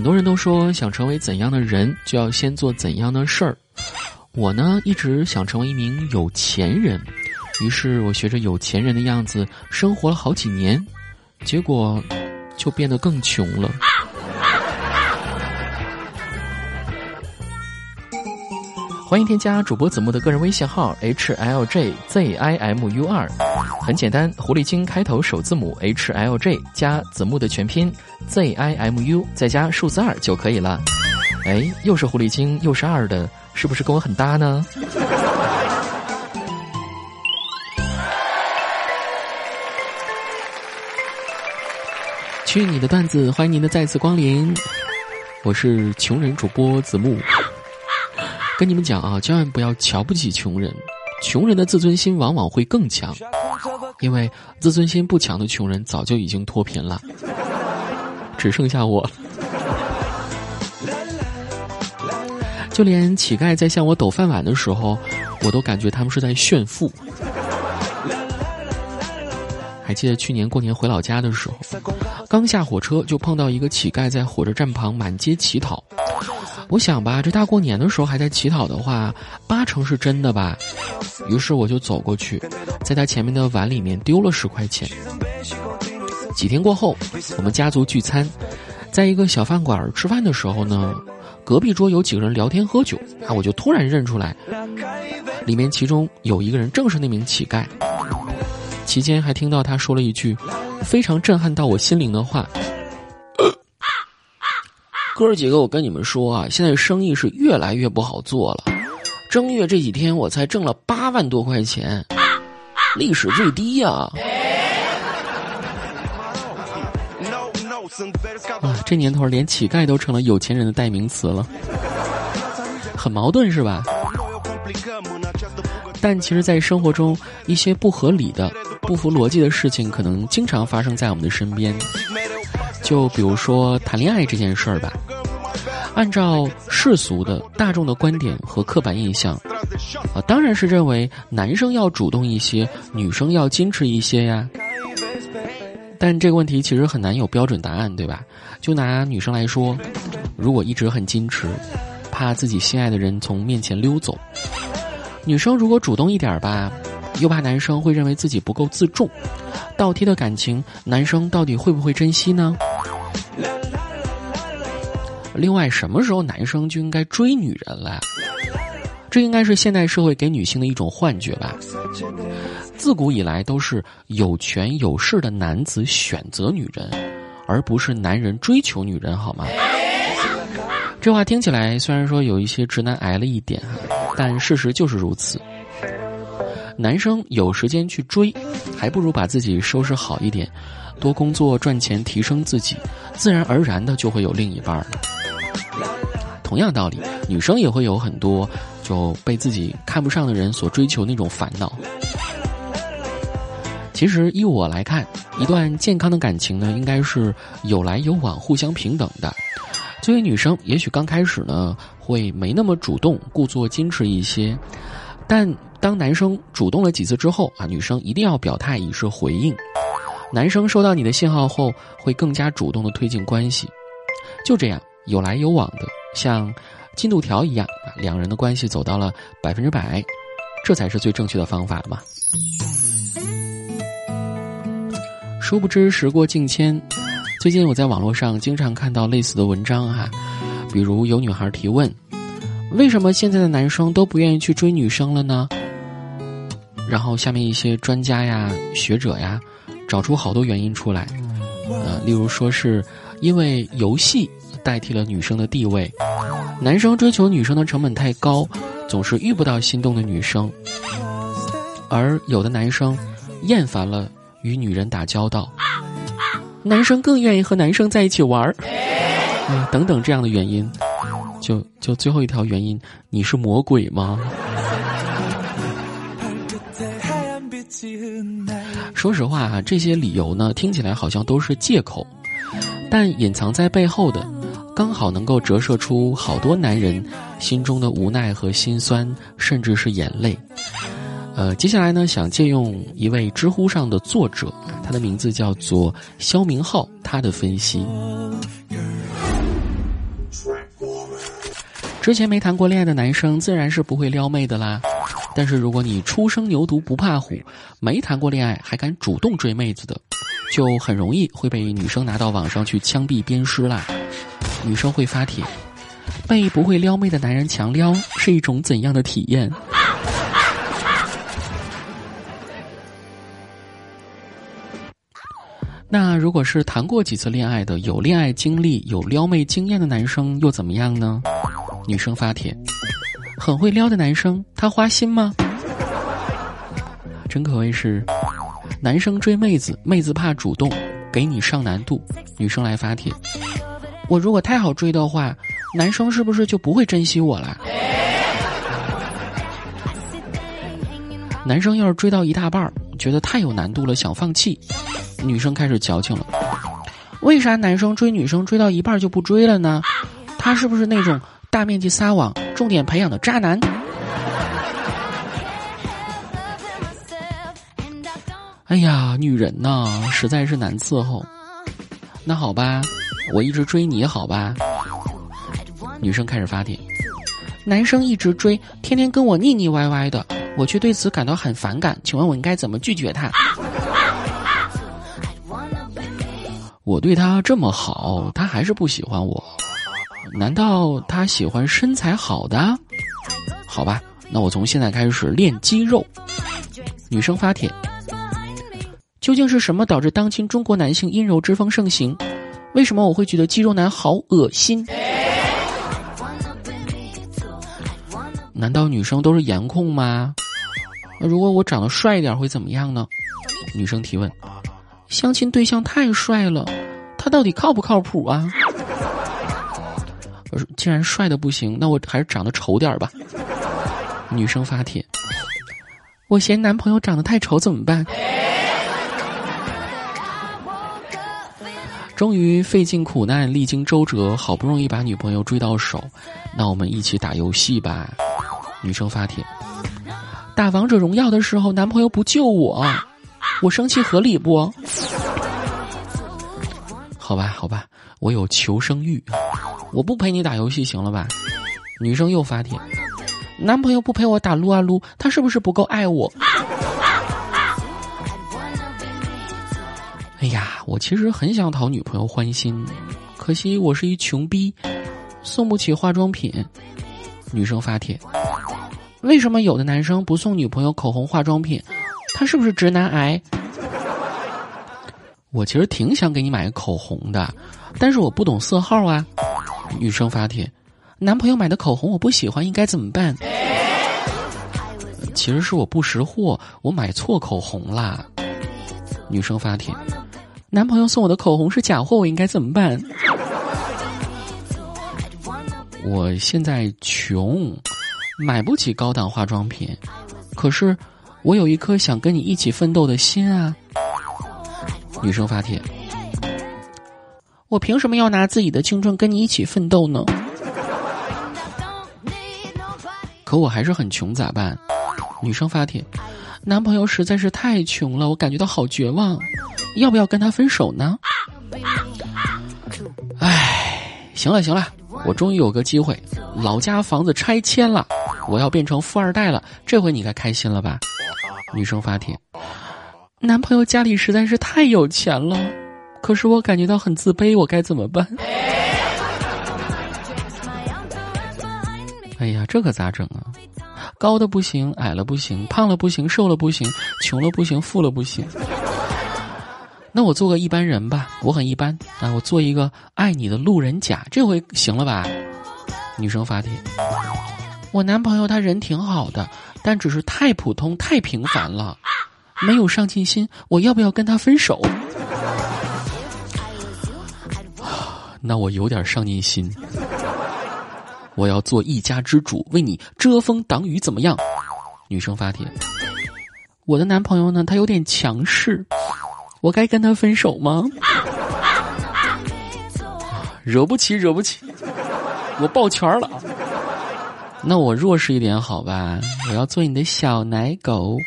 很多人都说，想成为怎样的人，就要先做怎样的事儿。我呢，一直想成为一名有钱人，于是我学着有钱人的样子生活了好几年，结果就变得更穷了。欢迎添加主播子木的个人微信号 h l j z i m u 二，很简单，狐狸精开头首字母 h l j 加子木的全拼 z i m u 再加数字二就可以了。哎，又是狐狸精又是二的，是不是跟我很搭呢？去你的段子，欢迎您的再次光临，我是穷人主播子木。跟你们讲啊，千万不要瞧不起穷人，穷人的自尊心往往会更强，因为自尊心不强的穷人早就已经脱贫了，只剩下我。就连乞丐在向我抖饭碗的时候，我都感觉他们是在炫富。还记得去年过年回老家的时候，刚下火车就碰到一个乞丐在火车站旁满街乞讨。我想吧，这大过年的时候还在乞讨的话，八成是真的吧。于是我就走过去，在他前面的碗里面丢了十块钱。几天过后，我们家族聚餐，在一个小饭馆吃饭的时候呢，隔壁桌有几个人聊天喝酒啊，我就突然认出来，里面其中有一个人正是那名乞丐。期间还听到他说了一句非常震撼到我心灵的话。哥儿几个，我跟你们说啊，现在生意是越来越不好做了。正月这几天，我才挣了八万多块钱，历史最低呀！啊，这年头连乞丐都成了有钱人的代名词了，很矛盾是吧？但其实，在生活中，一些不合理的、不符逻辑的事情，可能经常发生在我们的身边。就比如说谈恋爱这件事儿吧。按照世俗的大众的观点和刻板印象，啊，当然是认为男生要主动一些，女生要矜持一些呀。但这个问题其实很难有标准答案，对吧？就拿女生来说，如果一直很矜持，怕自己心爱的人从面前溜走；女生如果主动一点吧，又怕男生会认为自己不够自重。倒贴的感情，男生到底会不会珍惜呢？另外，什么时候男生就应该追女人了？这应该是现代社会给女性的一种幻觉吧。自古以来都是有权有势的男子选择女人，而不是男人追求女人，好吗？这话听起来虽然说有一些直男癌了一点，但事实就是如此。男生有时间去追，还不如把自己收拾好一点，多工作赚钱提升自己，自然而然的就会有另一半了。同样道理，女生也会有很多就被自己看不上的人所追求那种烦恼。其实依我来看，一段健康的感情呢，应该是有来有往、互相平等的。作为女生，也许刚开始呢会没那么主动，故作矜持一些，但当男生主动了几次之后啊，女生一定要表态以示回应。男生收到你的信号后，会更加主动的推进关系。就这样有来有往的。像进度条一样，两人的关系走到了百分之百，这才是最正确的方法嘛。殊不知时过境迁，最近我在网络上经常看到类似的文章哈，比如有女孩提问：为什么现在的男生都不愿意去追女生了呢？然后下面一些专家呀、学者呀，找出好多原因出来，呃，例如说是因为游戏。代替了女生的地位，男生追求女生的成本太高，总是遇不到心动的女生，而有的男生厌烦了与女人打交道，男生更愿意和男生在一起玩儿，啊，等等这样的原因，就就最后一条原因，你是魔鬼吗？说实话哈，这些理由呢，听起来好像都是借口，但隐藏在背后的。刚好能够折射出好多男人心中的无奈和心酸，甚至是眼泪。呃，接下来呢，想借用一位知乎上的作者，他的名字叫做肖明浩，他的分析。之前没谈过恋爱的男生自然是不会撩妹的啦。但是如果你初生牛犊不怕虎，没谈过恋爱还敢主动追妹子的，就很容易会被女生拿到网上去枪毙鞭尸啦。女生会发帖，被不会撩妹的男人强撩是一种怎样的体验？那如果是谈过几次恋爱的、有恋爱经历、有撩妹经验的男生又怎么样呢？女生发帖，很会撩的男生，他花心吗？真可谓是，男生追妹子，妹子怕主动，给你上难度。女生来发帖，我如果太好追的话，男生是不是就不会珍惜我了？男生要是追到一大半儿觉得太有难度了，想放弃。女生开始矫情了，为啥男生追女生追到一半就不追了呢？他是不是那种大面积撒网、重点培养的渣男？哎呀，女人呐，实在是难伺候。那好吧，我一直追你好吧？女生开始发帖，男生一直追，天天跟我腻腻歪歪的，我却对此感到很反感。请问我应该怎么拒绝他？我对他这么好，他还是不喜欢我，难道他喜欢身材好的？好吧，那我从现在开始练肌肉。女生发帖：究竟是什么导致当今中国男性阴柔之风盛行？为什么我会觉得肌肉男好恶心？难道女生都是颜控吗？那如果我长得帅一点会怎么样呢？女生提问：相亲对象太帅了。他到底靠不靠谱啊？我说，既然帅的不行，那我还是长得丑点吧。女生发帖，我嫌男朋友长得太丑怎么办？终于费尽苦难，历经周折，好不容易把女朋友追到手，那我们一起打游戏吧。女生发帖，打王者荣耀的时候，男朋友不救我，我生气合理不？好吧，好吧，我有求生欲，我不陪你打游戏行了吧？女生又发帖，男朋友不陪我打撸啊撸，他是不是不够爱我？哎呀，我其实很想讨女朋友欢心，可惜我是一穷逼，送不起化妆品。女生发帖，为什么有的男生不送女朋友口红化妆品？他是不是直男癌？我其实挺想给你买个口红的，但是我不懂色号啊。女生发帖，男朋友买的口红我不喜欢，应该怎么办？其实是我不识货，我买错口红啦。女生发帖，男朋友送我的口红是假货，我应该怎么办？我现在穷，买不起高档化妆品，可是我有一颗想跟你一起奋斗的心啊。女生发帖：“我凭什么要拿自己的青春跟你一起奋斗呢？可我还是很穷，咋办？”女生发帖：“男朋友实在是太穷了，我感觉到好绝望，要不要跟他分手呢？”哎，行了行了，我终于有个机会，老家房子拆迁了，我要变成富二代了，这回你该开心了吧？女生发帖。男朋友家里实在是太有钱了，可是我感觉到很自卑，我该怎么办？哎呀，这可咋整啊？高的不行，矮了不行，胖了不行，瘦了不行，穷了不行，富了不行。那我做个一般人吧，我很一般啊，我做一个爱你的路人甲，这回行了吧？女生发帖，我男朋友他人挺好的，但只是太普通、太平凡了。没有上进心，我要不要跟他分手？那我有点上进心，我要做一家之主，为你遮风挡雨，怎么样？女生发帖，我的男朋友呢？他有点强势，我该跟他分手吗？惹不起，惹不起，我抱拳了。那我弱势一点好吧？我要做你的小奶狗。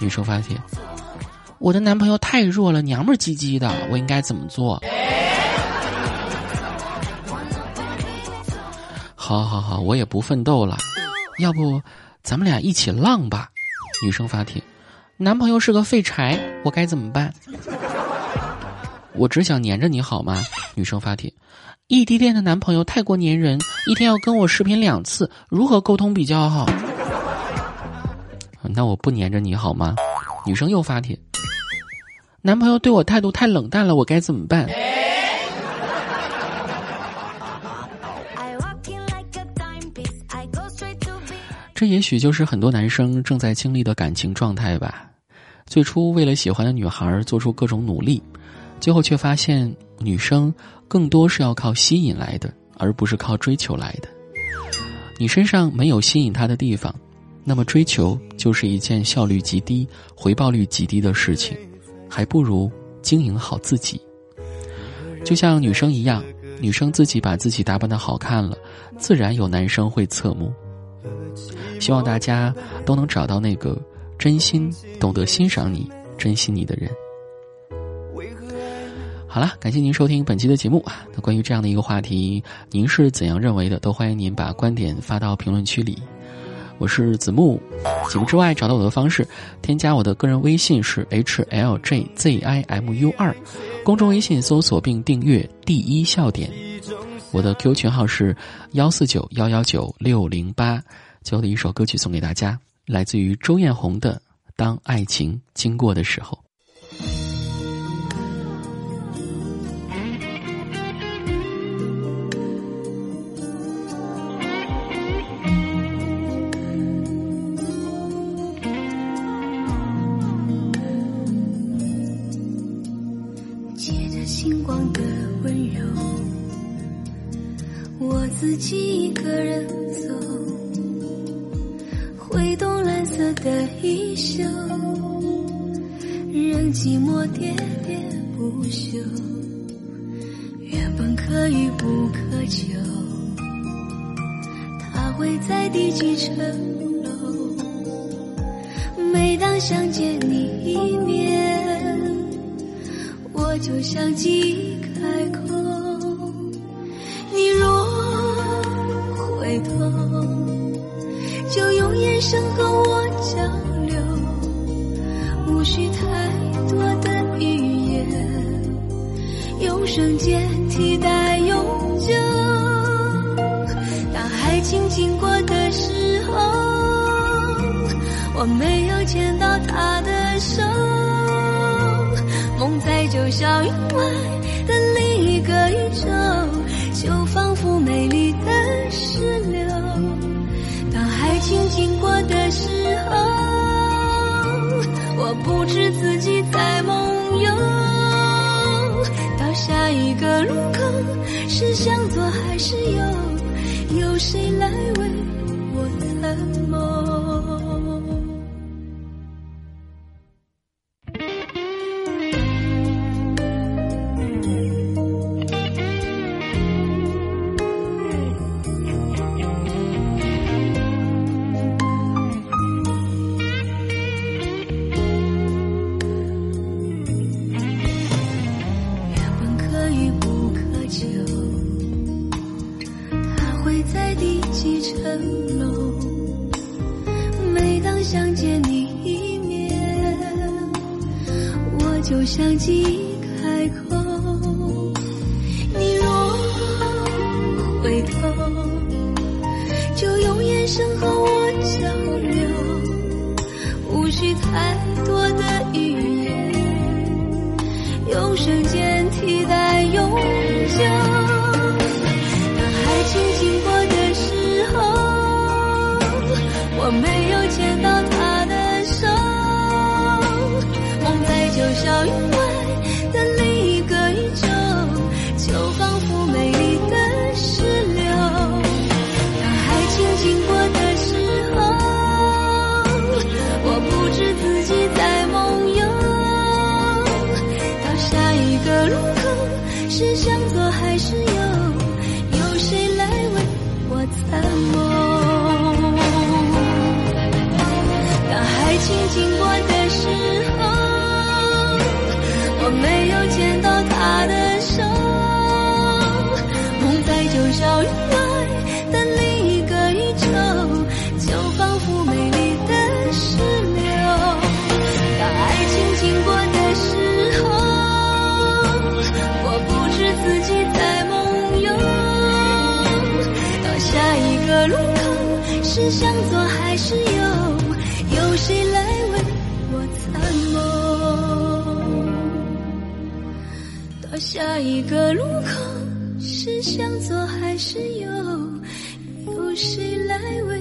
女生发帖：“我的男朋友太弱了，娘们唧唧的，我应该怎么做？”好好好，我也不奋斗了，要不咱们俩一起浪吧？女生发帖：男朋友是个废柴，我该怎么办？我只想黏着你好吗？女生发帖：异地恋的男朋友太过粘人，一天要跟我视频两次，如何沟通比较好？那我不黏着你好吗？女生又发帖：男朋友对我态度太冷淡了，我该怎么办？这也许就是很多男生正在经历的感情状态吧。最初为了喜欢的女孩做出各种努力。最后却发现，女生更多是要靠吸引来的，而不是靠追求来的。你身上没有吸引他的地方，那么追求就是一件效率极低、回报率极低的事情，还不如经营好自己。就像女生一样，女生自己把自己打扮的好看了，自然有男生会侧目。希望大家都能找到那个真心懂得欣赏你、珍惜你的人。好了，感谢您收听本期的节目啊。那关于这样的一个话题，您是怎样认为的？都欢迎您把观点发到评论区里。我是子木，节目之外找到我的方式，添加我的个人微信是 h l j z i m u 二，公众微信搜索并订阅第一笑点。我的 Q 群号是幺四九幺幺九六零八。最后的一首歌曲送给大家，来自于周艳红的《当爱情经过的时候》。星光的温柔，我自己一个人就，任寂寞喋喋不休。原本可遇不可求，他会在第几层楼？每当想见你一面。我就想记忆开口，你若回头，就用眼神瞬间替代永久。当爱情经过的时候，我没有牵到他的手。梦在九霄云外的另一个宇宙，就仿佛美丽的石榴。当爱情经过的时候，我不知自己在梦。下一个路口，是向左还是右？有谁来为我参谋？想见你一面，我就像记忆开口。你若回头，就用眼神和牵到他的手，梦在九霄云心经过的时候，我没有下一个路口，是向左还是右？有谁来为？